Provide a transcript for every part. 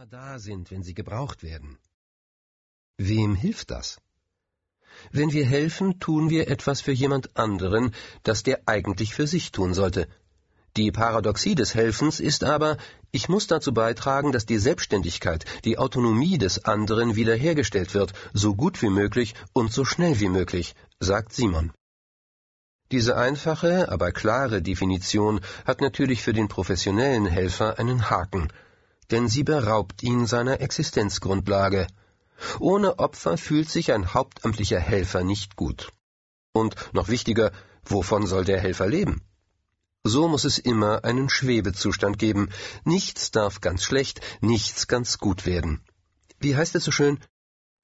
immer da sind, wenn sie gebraucht werden. Wem hilft das? Wenn wir helfen, tun wir etwas für jemand anderen, das der eigentlich für sich tun sollte. Die Paradoxie des Helfens ist aber, ich muss dazu beitragen, dass die Selbstständigkeit, die Autonomie des anderen wiederhergestellt wird, so gut wie möglich und so schnell wie möglich, sagt Simon. Diese einfache, aber klare Definition hat natürlich für den professionellen Helfer einen Haken, denn sie beraubt ihn seiner Existenzgrundlage. Ohne Opfer fühlt sich ein hauptamtlicher Helfer nicht gut. Und noch wichtiger, wovon soll der Helfer leben? So muss es immer einen Schwebezustand geben. Nichts darf ganz schlecht, nichts ganz gut werden. Wie heißt es so schön?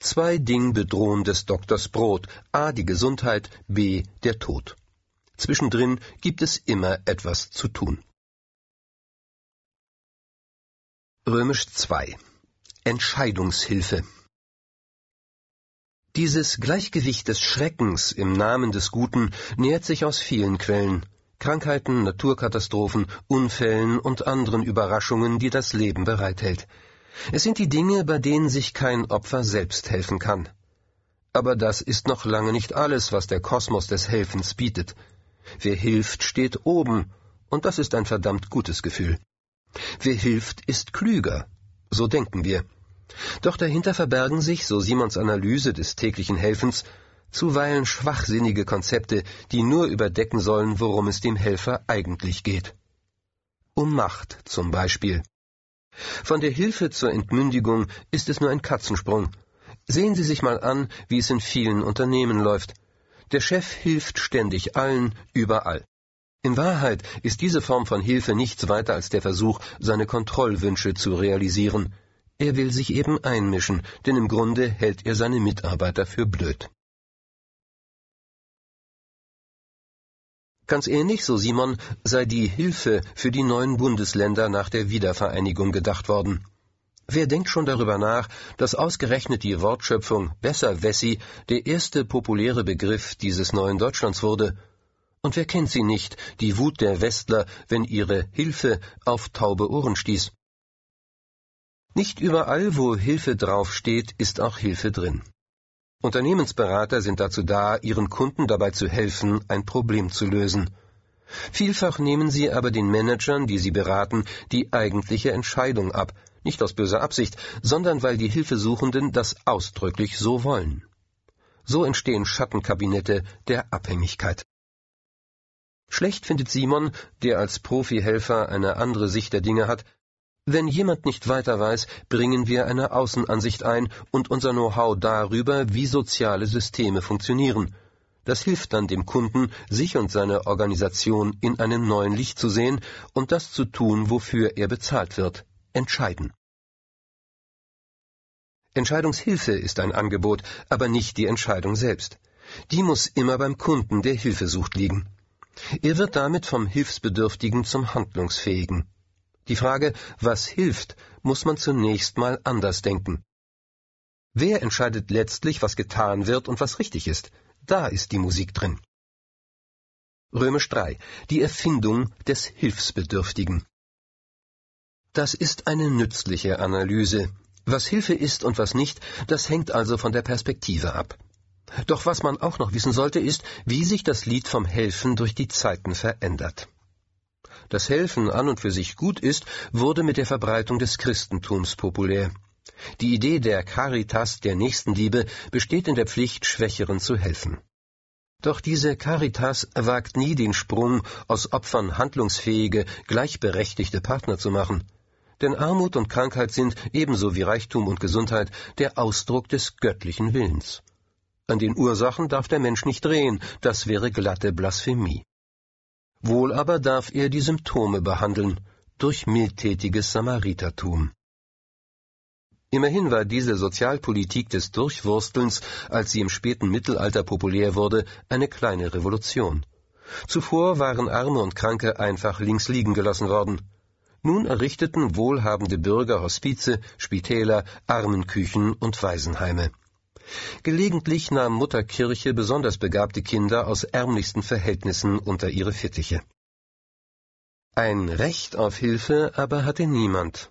Zwei Ding bedrohen des Doktors Brot, a die Gesundheit, b der Tod. Zwischendrin gibt es immer etwas zu tun. Römisch 2 Entscheidungshilfe Dieses Gleichgewicht des Schreckens im Namen des Guten nährt sich aus vielen Quellen. Krankheiten, Naturkatastrophen, Unfällen und anderen Überraschungen, die das Leben bereithält. Es sind die Dinge, bei denen sich kein Opfer selbst helfen kann. Aber das ist noch lange nicht alles, was der Kosmos des Helfens bietet. Wer hilft, steht oben, und das ist ein verdammt gutes Gefühl. Wer hilft, ist klüger, so denken wir. Doch dahinter verbergen sich, so Simons Analyse des täglichen Helfens, zuweilen schwachsinnige Konzepte, die nur überdecken sollen, worum es dem Helfer eigentlich geht. Um Macht zum Beispiel. Von der Hilfe zur Entmündigung ist es nur ein Katzensprung. Sehen Sie sich mal an, wie es in vielen Unternehmen läuft. Der Chef hilft ständig allen, überall. In Wahrheit ist diese Form von Hilfe nichts weiter als der Versuch, seine Kontrollwünsche zu realisieren. Er will sich eben einmischen, denn im Grunde hält er seine Mitarbeiter für blöd. Ganz ähnlich, so Simon, sei die Hilfe für die neuen Bundesländer nach der Wiedervereinigung gedacht worden. Wer denkt schon darüber nach, dass ausgerechnet die Wortschöpfung besser Wessi der erste populäre Begriff dieses neuen Deutschlands wurde? Und wer kennt sie nicht, die Wut der Westler, wenn ihre Hilfe auf taube Ohren stieß? Nicht überall, wo Hilfe draufsteht, ist auch Hilfe drin. Unternehmensberater sind dazu da, ihren Kunden dabei zu helfen, ein Problem zu lösen. Vielfach nehmen sie aber den Managern, die sie beraten, die eigentliche Entscheidung ab, nicht aus böser Absicht, sondern weil die Hilfesuchenden das ausdrücklich so wollen. So entstehen Schattenkabinette der Abhängigkeit. Schlecht findet Simon, der als Profihelfer eine andere Sicht der Dinge hat, wenn jemand nicht weiter weiß, bringen wir eine Außenansicht ein und unser Know-how darüber, wie soziale Systeme funktionieren. Das hilft dann dem Kunden, sich und seine Organisation in einem neuen Licht zu sehen und das zu tun, wofür er bezahlt wird entscheiden. Entscheidungshilfe ist ein Angebot, aber nicht die Entscheidung selbst. Die muss immer beim Kunden, der Hilfe sucht, liegen. Er wird damit vom Hilfsbedürftigen zum Handlungsfähigen. Die Frage, was hilft, muss man zunächst mal anders denken. Wer entscheidet letztlich, was getan wird und was richtig ist? Da ist die Musik drin. Römisch 3. Die Erfindung des Hilfsbedürftigen. Das ist eine nützliche Analyse. Was Hilfe ist und was nicht, das hängt also von der Perspektive ab. Doch was man auch noch wissen sollte, ist, wie sich das Lied vom Helfen durch die Zeiten verändert. Dass Helfen an und für sich gut ist, wurde mit der Verbreitung des Christentums populär. Die Idee der Caritas, der Nächstenliebe, besteht in der Pflicht, Schwächeren zu helfen. Doch diese Caritas wagt nie den Sprung, aus Opfern handlungsfähige, gleichberechtigte Partner zu machen. Denn Armut und Krankheit sind, ebenso wie Reichtum und Gesundheit, der Ausdruck des göttlichen Willens. An den Ursachen darf der Mensch nicht drehen, das wäre glatte Blasphemie. Wohl aber darf er die Symptome behandeln, durch mildtätiges Samaritertum. Immerhin war diese Sozialpolitik des Durchwurstelns, als sie im späten Mittelalter populär wurde, eine kleine Revolution. Zuvor waren Arme und Kranke einfach links liegen gelassen worden. Nun errichteten wohlhabende Bürger Hospize, Spitäler, Armenküchen und Waisenheime. Gelegentlich nahm Mutter Kirche besonders begabte Kinder aus ärmlichsten Verhältnissen unter ihre Fittiche. Ein Recht auf Hilfe aber hatte niemand,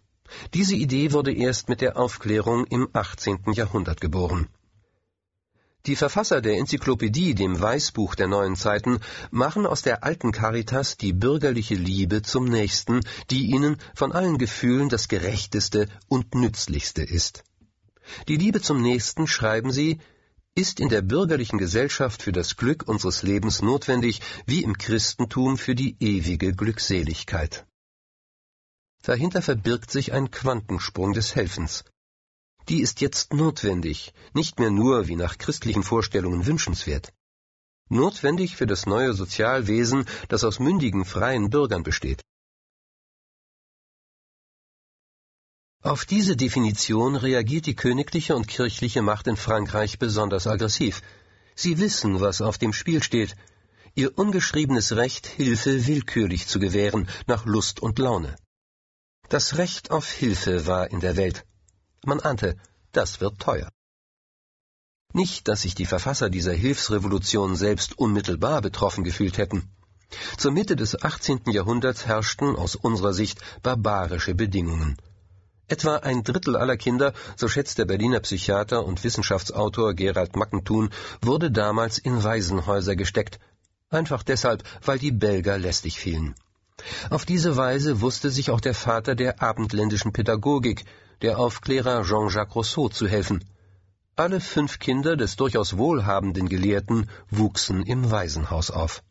Diese Idee wurde erst mit der Aufklärung im 18. Jahrhundert geboren. Die Verfasser der Enzyklopädie, dem Weißbuch der neuen Zeiten, machen aus der alten Caritas die bürgerliche Liebe zum Nächsten, die ihnen von allen Gefühlen das gerechteste und nützlichste ist. Die Liebe zum Nächsten, schreiben sie, ist in der bürgerlichen Gesellschaft für das Glück unseres Lebens notwendig, wie im Christentum für die ewige Glückseligkeit. Dahinter verbirgt sich ein Quantensprung des Helfens. Die ist jetzt notwendig, nicht mehr nur wie nach christlichen Vorstellungen wünschenswert. Notwendig für das neue Sozialwesen, das aus mündigen, freien Bürgern besteht. Auf diese Definition reagiert die königliche und kirchliche Macht in Frankreich besonders aggressiv. Sie wissen, was auf dem Spiel steht. Ihr ungeschriebenes Recht, Hilfe willkürlich zu gewähren, nach Lust und Laune. Das Recht auf Hilfe war in der Welt. Man ahnte, das wird teuer. Nicht, dass sich die Verfasser dieser Hilfsrevolution selbst unmittelbar betroffen gefühlt hätten. Zur Mitte des 18. Jahrhunderts herrschten aus unserer Sicht barbarische Bedingungen. Etwa ein Drittel aller Kinder, so schätzt der Berliner Psychiater und Wissenschaftsautor Gerald Mackentun, wurde damals in Waisenhäuser gesteckt, einfach deshalb, weil die Belger lästig fielen. Auf diese Weise wusste sich auch der Vater der abendländischen Pädagogik, der Aufklärer Jean-Jacques Rousseau zu helfen. Alle fünf Kinder des durchaus wohlhabenden Gelehrten wuchsen im Waisenhaus auf.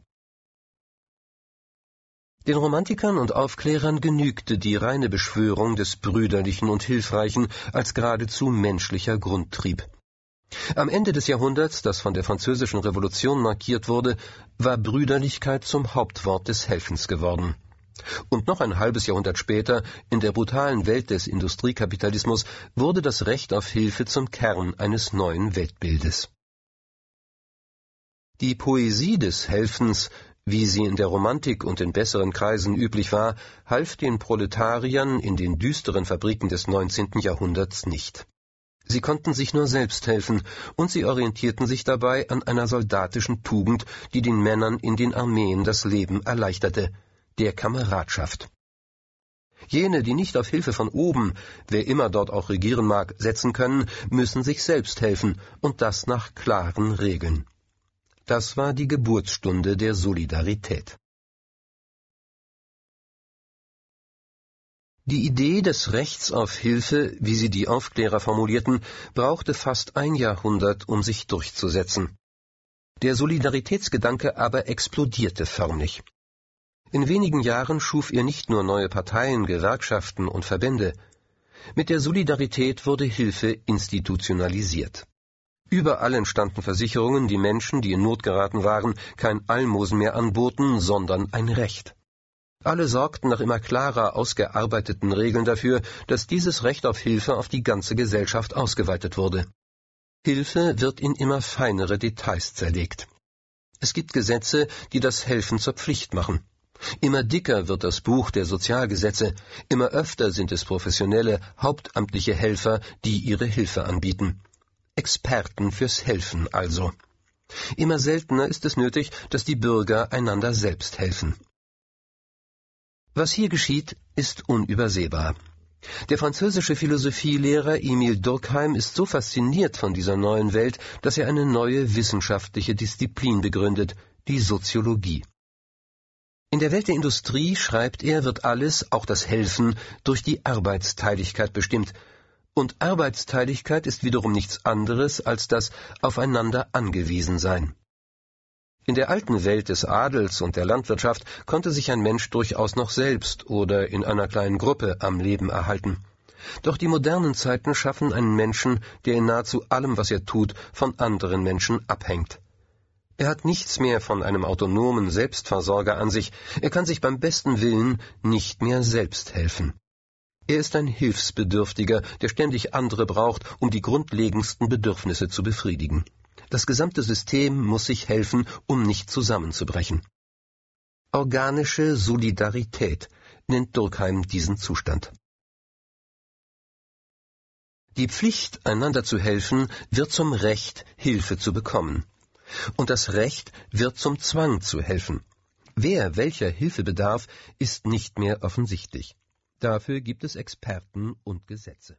Den Romantikern und Aufklärern genügte die reine Beschwörung des Brüderlichen und Hilfreichen als geradezu menschlicher Grundtrieb. Am Ende des Jahrhunderts, das von der Französischen Revolution markiert wurde, war Brüderlichkeit zum Hauptwort des Helfens geworden. Und noch ein halbes Jahrhundert später, in der brutalen Welt des Industriekapitalismus, wurde das Recht auf Hilfe zum Kern eines neuen Weltbildes. Die Poesie des Helfens, wie sie in der Romantik und in besseren Kreisen üblich war, half den Proletariern in den düsteren Fabriken des 19. Jahrhunderts nicht. Sie konnten sich nur selbst helfen, und sie orientierten sich dabei an einer soldatischen Tugend, die den Männern in den Armeen das Leben erleichterte, der Kameradschaft. Jene, die nicht auf Hilfe von oben, wer immer dort auch regieren mag, setzen können, müssen sich selbst helfen, und das nach klaren Regeln. Das war die Geburtsstunde der Solidarität. Die Idee des Rechts auf Hilfe, wie sie die Aufklärer formulierten, brauchte fast ein Jahrhundert, um sich durchzusetzen. Der Solidaritätsgedanke aber explodierte förmlich. In wenigen Jahren schuf er nicht nur neue Parteien, Gewerkschaften und Verbände. Mit der Solidarität wurde Hilfe institutionalisiert. Überall entstanden Versicherungen, die Menschen, die in Not geraten waren, kein Almosen mehr anboten, sondern ein Recht. Alle sorgten nach immer klarer ausgearbeiteten Regeln dafür, dass dieses Recht auf Hilfe auf die ganze Gesellschaft ausgeweitet wurde. Hilfe wird in immer feinere Details zerlegt. Es gibt Gesetze, die das Helfen zur Pflicht machen. Immer dicker wird das Buch der Sozialgesetze, immer öfter sind es professionelle, hauptamtliche Helfer, die ihre Hilfe anbieten. Experten fürs Helfen also. Immer seltener ist es nötig, dass die Bürger einander selbst helfen. Was hier geschieht, ist unübersehbar. Der französische Philosophielehrer Emile Durkheim ist so fasziniert von dieser neuen Welt, dass er eine neue wissenschaftliche Disziplin begründet, die Soziologie. In der Welt der Industrie, schreibt er, wird alles, auch das Helfen, durch die Arbeitsteiligkeit bestimmt. Und Arbeitsteiligkeit ist wiederum nichts anderes als das Aufeinander angewiesen sein. In der alten Welt des Adels und der Landwirtschaft konnte sich ein Mensch durchaus noch selbst oder in einer kleinen Gruppe am Leben erhalten. Doch die modernen Zeiten schaffen einen Menschen, der in nahezu allem, was er tut, von anderen Menschen abhängt. Er hat nichts mehr von einem autonomen Selbstversorger an sich, er kann sich beim besten Willen nicht mehr selbst helfen. Er ist ein Hilfsbedürftiger, der ständig andere braucht, um die grundlegendsten Bedürfnisse zu befriedigen. Das gesamte System muss sich helfen, um nicht zusammenzubrechen. Organische Solidarität nennt Durkheim diesen Zustand. Die Pflicht, einander zu helfen, wird zum Recht, Hilfe zu bekommen und das Recht wird zum Zwang zu helfen. Wer welcher Hilfe bedarf, ist nicht mehr offensichtlich. Dafür gibt es Experten und Gesetze.